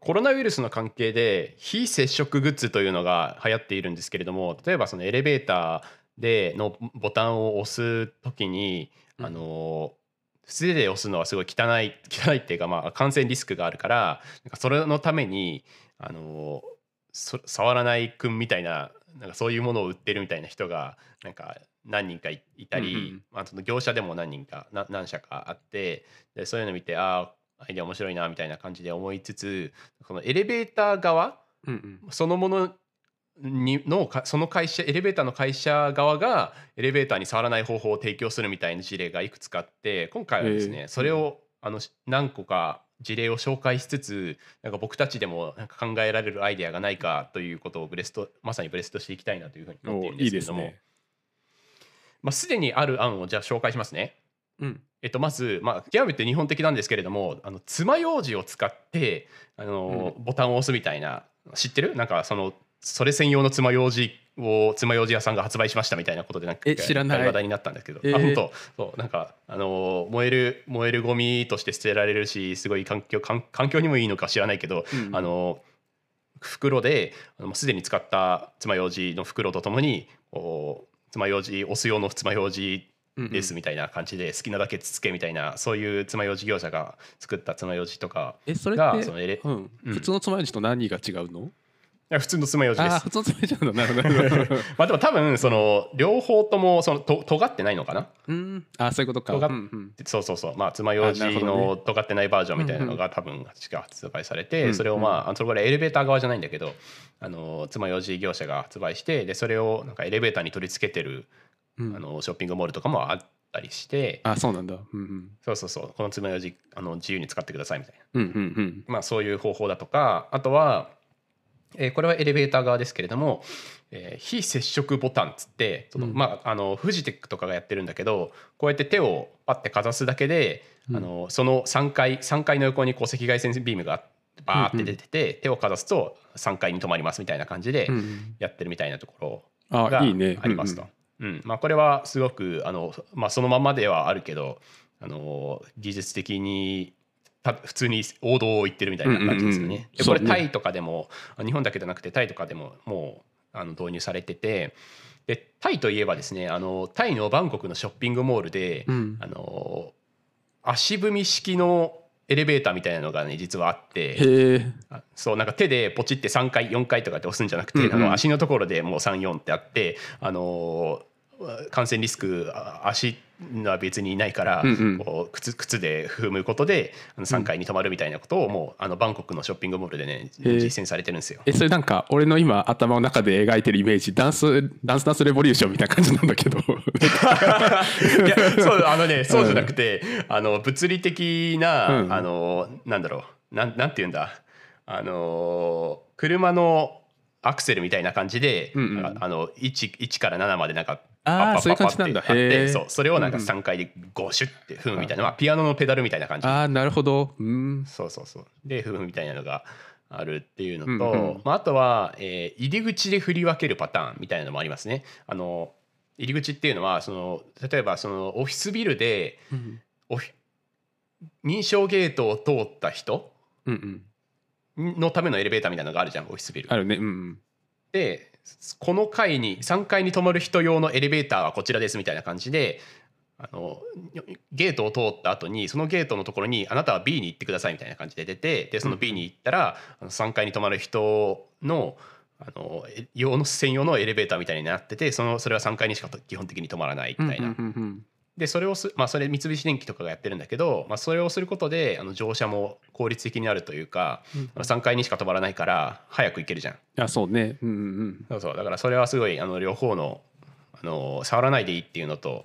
コロナウイルスの関係で非接触グッズというのが流行っているんですけれども例えばそのエレベーターでのボタンを押す時に、あの素手で押すのはすごい汚い 汚いっていうかまあ感染リスクがあるからなんかそれのためにあのそ触らないくんみたいななんかそういうものを売ってるみたいな人がなんか何人かいいたり、うんうんまあ、その業者でも何人かな何社かあってでそういうの見てああアイデア面白いなみたいな感じで思いつつこのエレベーター側うんうんそのものにのかその会社エレベーターの会社側がエレベーターに触らない方法を提供するみたいな事例がいくつかあって今回はですね、へえそれをあのし何個か事例を紹介しつつなんか僕たちでもなんか考えられるアイデアがないかということをブレストまさにブレストしていきたいなというふうに思っているんですけれども、ですね。まあ、すでにある案をじゃあ紹介しますね。うん。えっと、まず、まあ、極めて日本的なんですけれどもあの爪楊枝を使ってあの、ボタンを押すみたいな知ってる？なんかそのそれ専用の爪楊枝を爪楊枝屋さんが発売しましたみたいなことでなんかえ知らない。話題になったんですけど、えー。あ本当？そうなんかあの燃える燃えるゴミとして捨てられるしすごい環境環環境にもいいのか知らないけど、うん。あの袋であのすでに使った爪楊枝の袋とともにこう爪楊枝押す用の爪楊枝うんうんですみたいな感じで好きなだけつつけみたいなそういう爪楊枝業者が作った爪楊枝とかえそれってがそのエレうん。うん普通の爪楊枝と何が違うの？いや普通の爪楊枝です。ああ普通の爪楊枝なんだなるほど。まあでも多分その両方ともそのと尖ってないのかな？うん。あそういうことか。尖っうんうん。そうそうそう。まあ爪楊あなる枝ほどね。の尖ってないバージョンみたいなのが多分確か発売されて、うんそれをまああのそれこれエレベーター側じゃないんだけどあの爪楊枝業者が発売してでそれをなんかエレベーターに取り付けてるうん。あのショッピングモールとかもあったりして、あそうなんだ。うんうん。そうそうそう。この爪楊枝あの自由に使ってくださいみたいな。うんうんうん。まあ、そういう方法だとかあとは、えーこれはエレベーター側ですけれども、えー非接触ボタンっつってその、うん。まあ、あのフジテックとかがやってるんだけどこうやって手をパッてかざすだけで、うん。あのその3階3階の横にこう赤外線ビームがバーって出てて、手をかざすと3階に止まりますみたいな感じでやってるみたいなところがあいいね。ありますと。うんうんまあ、これはすごくあの、まあ、そのままではあるけどあの技術的にた普通に王道を言ってるみたいな感じですようんうんうんうね。これタイとかでも日本だけじゃなくてタイとかでももうあの導入されててでタイといえばですねあのタイのバンコクのショッピングモールで、うん。あの足踏み式のエレベーターみたいなのがね実はあって。そうなんか手でポチって3回4回とかって押すんじゃなくて、うんうんあの足のところでもう34ってあって、あのー感染リスクあ足は別にないから、うんうん。こう靴靴で踏むことであの3階に止まるみたいなことをもうあのバンコクのショッピングモールでね実践されてるんですよ。えそれなんか俺の今頭の中で描いてるイメージダンスダンスダンスレボリューションみたいな感じなんだけど。いやそうあのねそうじゃなくて、あの物理的な、うん。あのなんだろうなんなんて言うんだ？あの車のアクセルみたいな感じで、うんうん。あの 1, 1から7までなんかあーパッパッパッパッそういう感じなんだ。へー。そうそれをなんかうんうん。3回でゴシュって踏むみたいな、まあ、ピアノのペダルみたいな感じ。ああなるほど。うん。そうそうそう。で踏むみたいなのがあるっていうのと、うんうんまあ、あとは、えー入り口で振り分けるパターンみたいなのもありますね。あの入り口っていうのはその例えばそのオフィスビルでうん。オフィ認証ゲートを通った人うんうん。のためのエレベーターみたいなのがあるじゃんオフィスビル。あ。るね。うんうん。でこの階に3階に泊まる人用のエレベーターはこちらですみたいな感じであのゲートを通った後にそのゲートのところにあなたは B に行ってくださいみたいな感じで出てでその B に行ったら、あの3階に泊まる人のあの用の専用のエレベーターみたいになっててそのそれは3階にしか基本的に止まらないみたいな。うんうんうんでそれをす、まあ、それ三菱電機とかがやってるんだけど、まあ、それをすることであの乗車も効率的になるというか、うん。あの3階にしか止まらないから早く行けるじゃん。あそうね。うんうんそうそう。だからそれはすごいあの両方のあの触らないでいいっていうのと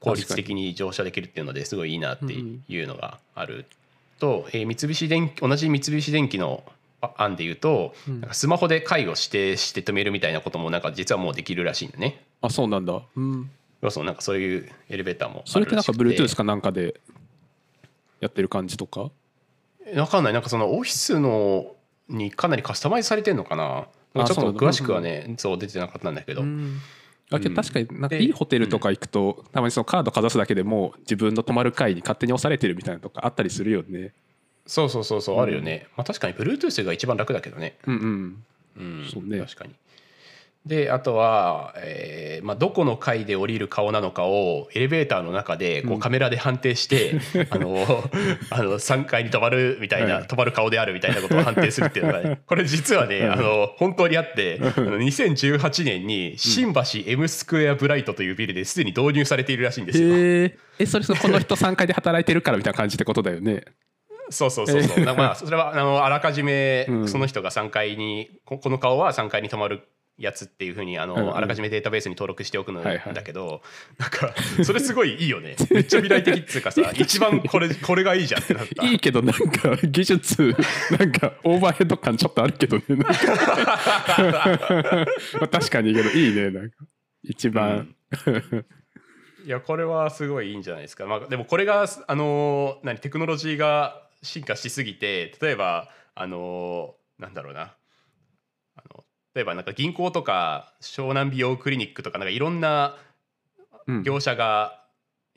効率的に乗車できるっていうのですごいいいなっていうのがあると、えー三菱電機同じ三菱電機のあ案で言うと、うん。なんかスマホで回を指定して止めるみたいなこともなんか実はもうできるらしいんだね。あそうなんだ。うんそうそうなんかそういうエレベーターもそれってなんか Bluetooth かなんかでやってる感じとか？わかんない。なんかそのオフィスのにかなりカスタマイズされてんのかな？ちょっと詳しくはねそう出てなかったんだけど、うん。あけど確かになんかでいいホテルとか行くとたまにそのカードかざすだけでもう自分の泊まる階に勝手に押されてるみたいなのとかあったりするよね。そうそうそうそうあるよね、まあ確かに Bluetooth が一番楽だけどね。うんうん。うん。そうね。確かにであとは、えーまあ、どこの階で降りる顔なのかをエレベーターの中でこううん。カメラで判定して、あのあの3階に止まるみたいな、はい。止まる顔であるみたいなことを判定するっていうのが、ね、これ実はね、あの本当にあってあの2018年に新橋 M スクエアブライトというビルですでに導入されているらしいんですよ。へええそれそのこの人3階で働いてるからみたいな感じってことだよね。そうそうそうそう。なまあそれはあのあらかじめうん。その人が3階にここの顔は3階に泊まるやつっていうふうにあの、うんうんあらかじめデータベースに登録しておくのはいはいだけど、なんかそれすごいいいよね。めっちゃ未来的っつうかさ、一番これこれがいいじゃんってなった。いいけどなんか技術 なんかオーバーヘッド感ちょっとあるけどねまあ確かにいいけどいいねなんか一番、いやこれはすごいいいんじゃないですか。まあでもこれがあの何テクノロジーが進化しすぎて例えばあのなんだろうな。あの例えばなんか銀行とか湘南美容クリニックとかなんかいろんなうん。業者が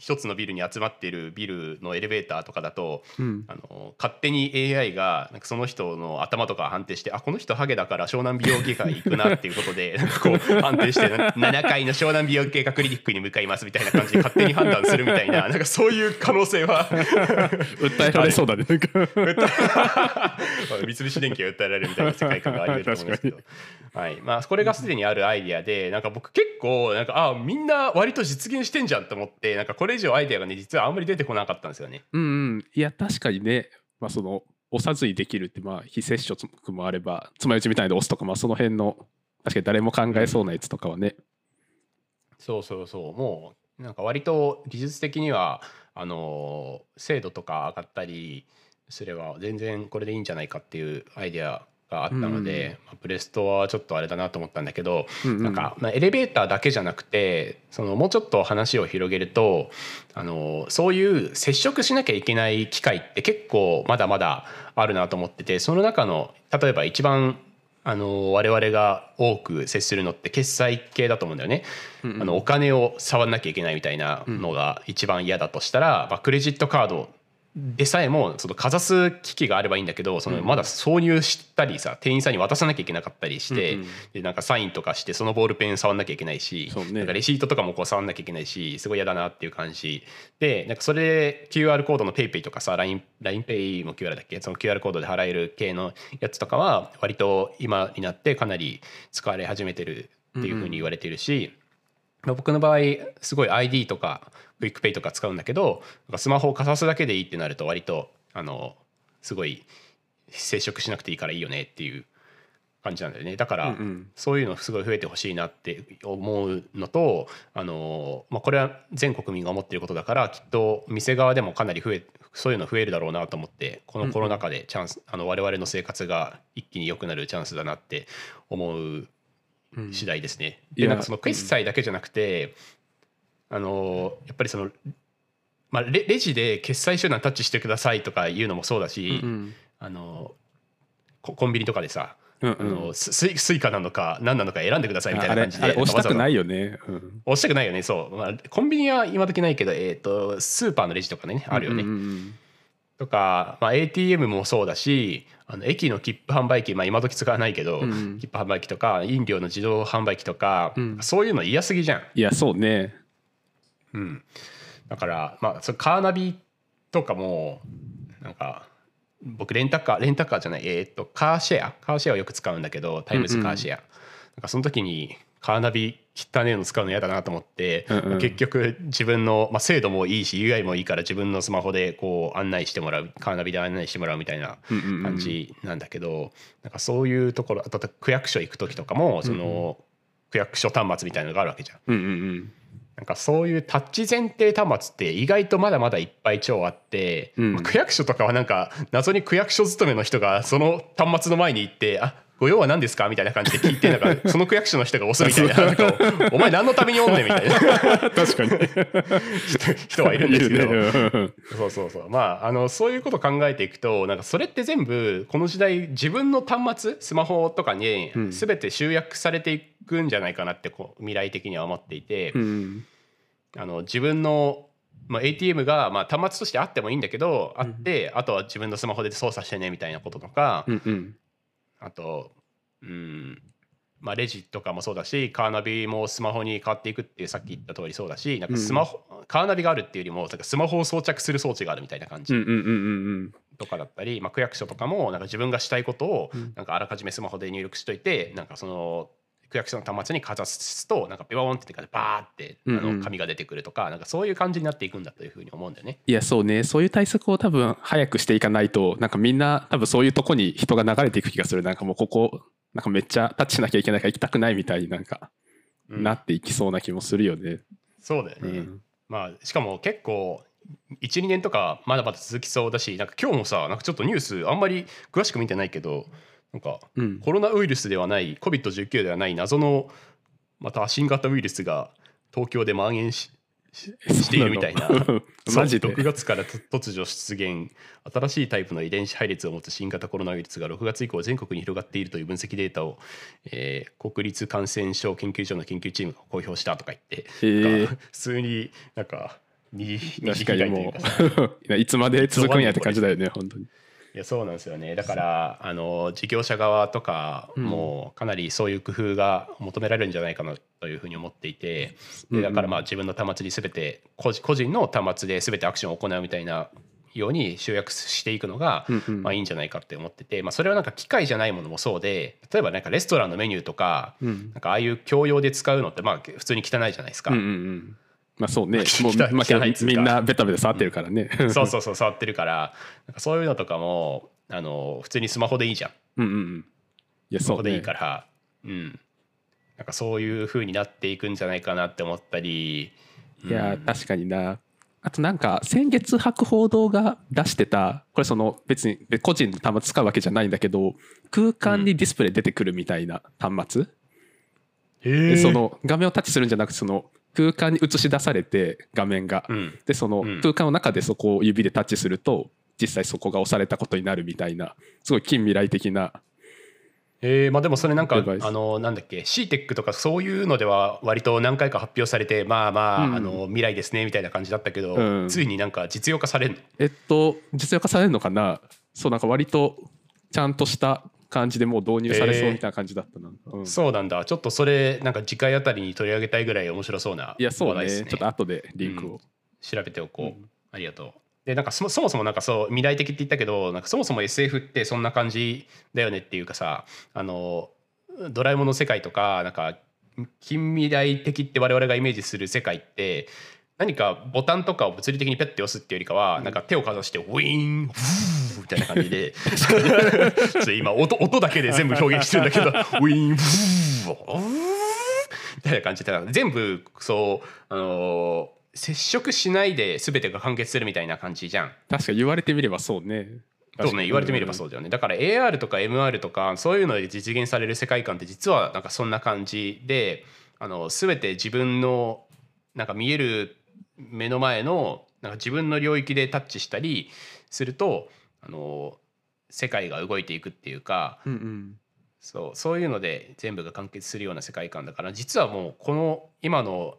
一つのビルに集まっているビルのエレベーターとかだとうん。あの勝手に AI がなんかその人の頭とか判定してあこの人ハゲだから湘南美容外科行くなっていうことで なんかこう判定してな7階の湘南美容外科クリニックに向かいますみたいな感じで勝手に判断するみたいななんかそういう可能性は 訴えられそうだねなんか。三菱電機が訴えられるみたいな世界観があり得ると思うんですけど、はい。まあ、これがすでにあるアイディアでなんか僕結構なんかあみんな割と実現してんじゃんと思ってなんかこれ以上アイデアがね実はあんまり出てこなかったんですよね。うんうん。いや確かにね。まあその押さずにできるってまあ非接触もあればつまようちみたいで押すとかまあその辺の確かに誰も考えそうなやつとかはね。そうそうそう。もうなんか割と技術的にはあの精度とか上がったりすれば全然これでいいんじゃないかっていうアイデアがあったので、まあプレストはちょっとあれだなと思ったんだけど、うんうん。なんか、まあ、エレベーターだけじゃなくてそのもうちょっと話を広げるとあのそういう接触しなきゃいけない機会って結構まだまだあるなと思っててその中の例えば一番あの我々が多く接するのって決済系だと思うんだよね。うんうん。あのお金を触んなきゃいけないみたいなのが一番嫌だとしたら、まあ、クレジットカードでさえもそのかざす機器があればいいんだけどそのまだ挿入したりさ店員さんに渡さなきゃいけなかったりして、うんうん。でなんかサインとかしてそのボールペン触んなきゃいけないし、なんかレシートとかもこう触んなきゃいけないしすごい嫌だなっていう感じ。でなんかそれで QR コードの PayPay とかさ LINE LINEPay も QR だっけ？その QR コードで払える系のやつとかは割と今になってかなり使われ始めてるっていうふうに言われてるし、まあ僕の場合すごい ID とかクイックペイとか使うんだけどスマホをかざすだけでいいってなると割とあのすごい接触しなくていいからいいよねっていう感じなんだよね。だから、うんうん。そういうのすごい増えてほしいなって思うのとあの、まあ、これは全国民が思っていることだからきっと店側でもかなり増えそういうの増えるだろうなと思ってこのコロナ禍でチャンス、あの我々の生活が一気に良くなるチャンスだなって思ううん次第ですね。いや。でなんかその決済だけじゃなくて、あのやっぱりその、まあ、レレジで決済手段タッチしてくださいとかいうのもそうだし、うんあのココンビニとかでさ、うんあのススイスイカなのか何なのか選んでくださいみたいな感じで押したくないいよね、うん、押したくないよねそう、まあ、コンビニは今時ないけど、えー、とスーパーのレジとかねあるよね、うんうんうんとか、まあ、ATM もそうだしあの駅の切符販売機、まあ、今時使わないけど、うんうん。切符販売機とか飲料の自動販売機とか、うん。そういうの嫌すぎじゃん。いやそうね。うん、だからまあそれカーナビとかもなんか僕レンタカーレンタカーじゃないえーっとカーシェア？カーシェアをよく使うんだけどタイムズカーシェア、なんかその時にカーナビ汚ねえの使うの嫌だなと思って、うんうん。結局自分の、まあ、精度もいいし UI もいいから自分のスマホでこう案内してもらうカーナビで案内してもらうみたいな感じなんだけど、なんかそういうところあと区役所行く時とかもその、区役所端末みたいなのがあるわけじゃん。うんうんうん。なんかそういうタッチ前提端末って意外とまだまだいっぱい超あって、うん。まあ区役所とかはなんか謎に区役所勤めの人がその端末の前に行って「あご用は何ですか?」みたいな感じで聞いてなんか その区役所の人が押すみたいななんか お前何のためにおんねん」みたいな。確かに。人人はいるんですけど。ね。うんそうそうそう。まああのそういうこと考えていくとなんかそれって全部この時代自分の端末スマホとかにうん。全て集約されていくんじゃないかなってこう未来的には思っていて、うんあの自分のまあ、ATM がまあ端末としてあってもいいんだけどあってあとは自分のスマホで操作してねみたいなこととかあとうん。まあ、レジとかもそうだしカーナビもスマホに変わっていくっていうさっき言った通りそうだしなんかスマホ、カーナビがあるっていうよりもなんかスマホを装着する装置があるみたいな感じうんうんうんうん。とかだったり、まあ、区役所とかもなんか自分がしたいことをうん。なんかあらかじめスマホで入力しといてなんかその区役所の端末にかざすとなんかビワーンってバーってあの紙が出てくるとかなんかそういう感じになっていくんだというふうに思うんだよね。いやそうね。そういう対策を多分早くしていかないとなんかみんな多分そういうとこに人が流れていく気がする。なんかもうここなんかめっちゃタッチしなきゃいけないから行きたくないみたいになんかうん。なっていきそうな気もするよね。そうだよね、うん。まあしかも結構12年とかまだまだ続きそうだしなんか今日もさなんかちょっとニュースあんまり詳しく見てないけどなんかうん。コロナウイルスではない COVID-19 ではない謎のまた新型ウイルスが東京で蔓延しししているみたいなマジでそう6月からと突如出現新しいタイプの遺伝子配列を持つ新型コロナウイルスが6月以降全国に広がっているという分析データを、えー国立感染症研究所の研究チームが公表したとか言って、へえなんか普通になんか二二次確かにもう いつまで続くんやって感じだよね本当に。いやそうなんですよね。だからあの事業者側とかもかなりそういう工夫が求められるんじゃないかなというふうに思っていて。でだからまあ自分の端末に全て個人の端末で全てアクションを行うみたいなように集約していくのがまあいいんじゃないかって思ってて、まあ、それはなんか機械じゃないものもそうで例えばなんかレストランのメニューとかうん。なんかああいう共用で使うのってまあ普通に汚いじゃないですか。うんうんうんまあそうねまあもう、汚いまあ、汚いみんなベタベタ触ってるからね。そうそうそう触ってるからなんかそういうのとかもあの普通にスマホでいいじゃん。うんうんうん。いやそこでいいそうね。からうんなんかそういう風になっていくんじゃないかなって思ったりいやうん確かにな。あとなんか先月博報堂が出してたこれその別に個人の端末使うわけじゃないんだけど空間にディスプレイ出てくるみたいな端末、でその画面をタッチするんじゃなくてその空間に映し出されて画面が、うん。でそのうん。空間の中でそこを指でタッチすると実際そこが押されたことになるみたいなすごい近未来的なえーまあでもそれなんかあのなんだっけ CTEC とかそういうのでは割と何回か発表されてまあまあ,、うん。あの未来ですねみたいな感じだったけど、うん。ついになんか実用化されるの？えっと実用化されるのかな？そうなんか割とちゃんとした感じでもう導入されそうみたいな感じだったな、うん。そうなんだ。ちょっとそれなんか次回あたりに取り上げたいぐらい面白そうないやそうね。話題ですね。ちょっと後でリンクを、調べておこう、うん。ありがとう。でなんかそもそもそもなんかそう未来的って言ったけどなんかそもそも SF ってそんな感じだよねっていうかさあのドラえもんの世界とかなんか近未来的って我々がイメージする世界って何かボタンとかを物理的にペッて押すっていうよりかは、なんか手をかざしてウィーンフーみたいな感じで 今音音だけで全部表現してるんだけど ウィーンフーみたいな感じで全部そうあの接触しないで全てが完結するみたいな感じじゃん。確か言われてみればそうね。そうね言われてみればそううだよね。だから AR とか MR とかそういうので実現される世界観って実はなんかそんな感じであの全て自分のなんか見える目の前のなんか自分の領域でタッチしたりするとあの世界が動いていくっていうかんうん。そうそういうので全部が完結するような世界観だから実はもうこの今の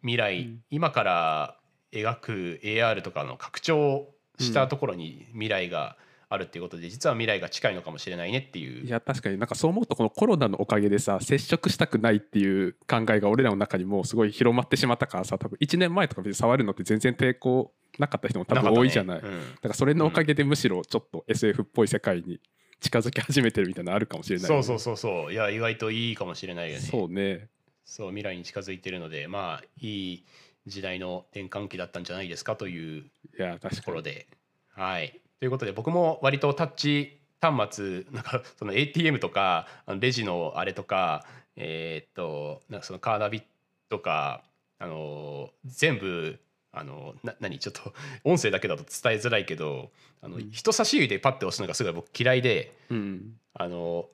未来、うん。今から描く AR とかの拡張したところに未来があるっていうことで、実は未来が近いのかもしれないねっていう。いや確かになんかそう思うとこのコロナのおかげでさ接触したくないっていう考えが俺らの中にもうすごい広まってしまったからさ多分1年前とか別に触るのって全然抵抗なかった人も多分多いじゃない、なかったねだからそれのおかげでむしろちょっと SF っぽい世界に近づき始めてるみたいなのあるかもしれないよね、うんそうそうそう。そういや意外といいかもしれないよね。そうね。そう未来に近づいてるのでまあいい時代の転換期だったんじゃないですかといういや確かに。ところで。はい、ということで僕も割とタッチ端末なんかその ATM とかレジのあれとかえーっとなんかそのカーナビとかあの全部あのな何ちょっと音声だけだと伝えづらいけどあの、うん。人差し指でパッて押すのがすごい僕嫌いでうん。あの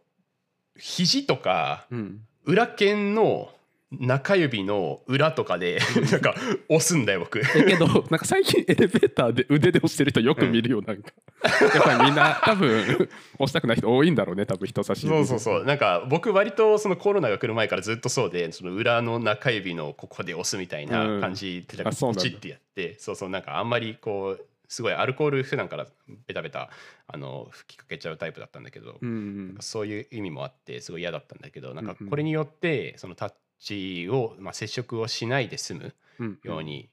肘とかうん。裏剣の中指の裏とかでなんか押すんだよ僕。だけどなんか最近エレベーターで腕で押してる人よく見るよなんか、やっぱりみんな多分押したくない人多いんだろうね多分人差し指。そうそうそう。なんか僕割とそのコロナが来る前からずっとそうでその裏の中指のここで押すみたいな感じであそうなんだ。ポチってやってそうそうなんかあんまりこうすごいアルコール普段からベタベタあの吹きかけちゃうタイプだったんだけど、うんうん。そういう意味もあってすごい嫌だったんだけどなんかうんうん。これによってそのタッチを、まあ、接触をしないで済むうん。ように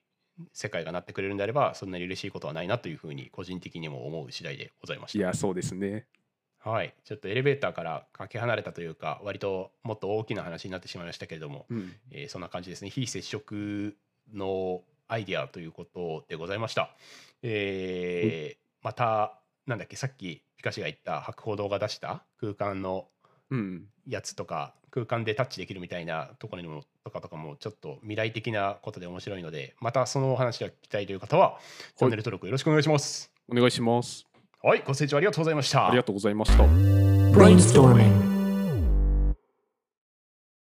世界がなってくれるんであればそんなに嬉しいことはないなというふうに個人的にも思う次第でございました。いやそうですね。はい、ちょっとエレベーターからかけ離れたというか割ともっと大きな話になってしまいましたけれども、うん。えーそんな感じですね。非接触のアイデアということでございました。えーまたなんだっけさっきピカシが言った博報堂が出した空間のうん。やつとか空間でタッチできるみたいなところにもとかとかもちょっと未来的なことで面白いのでまたそのお話が聞きたいという方はチャンネル登録よろしくお願いします。お願いしますはい、ご清聴ありがとうございました。ありがとうございました Brainstorming.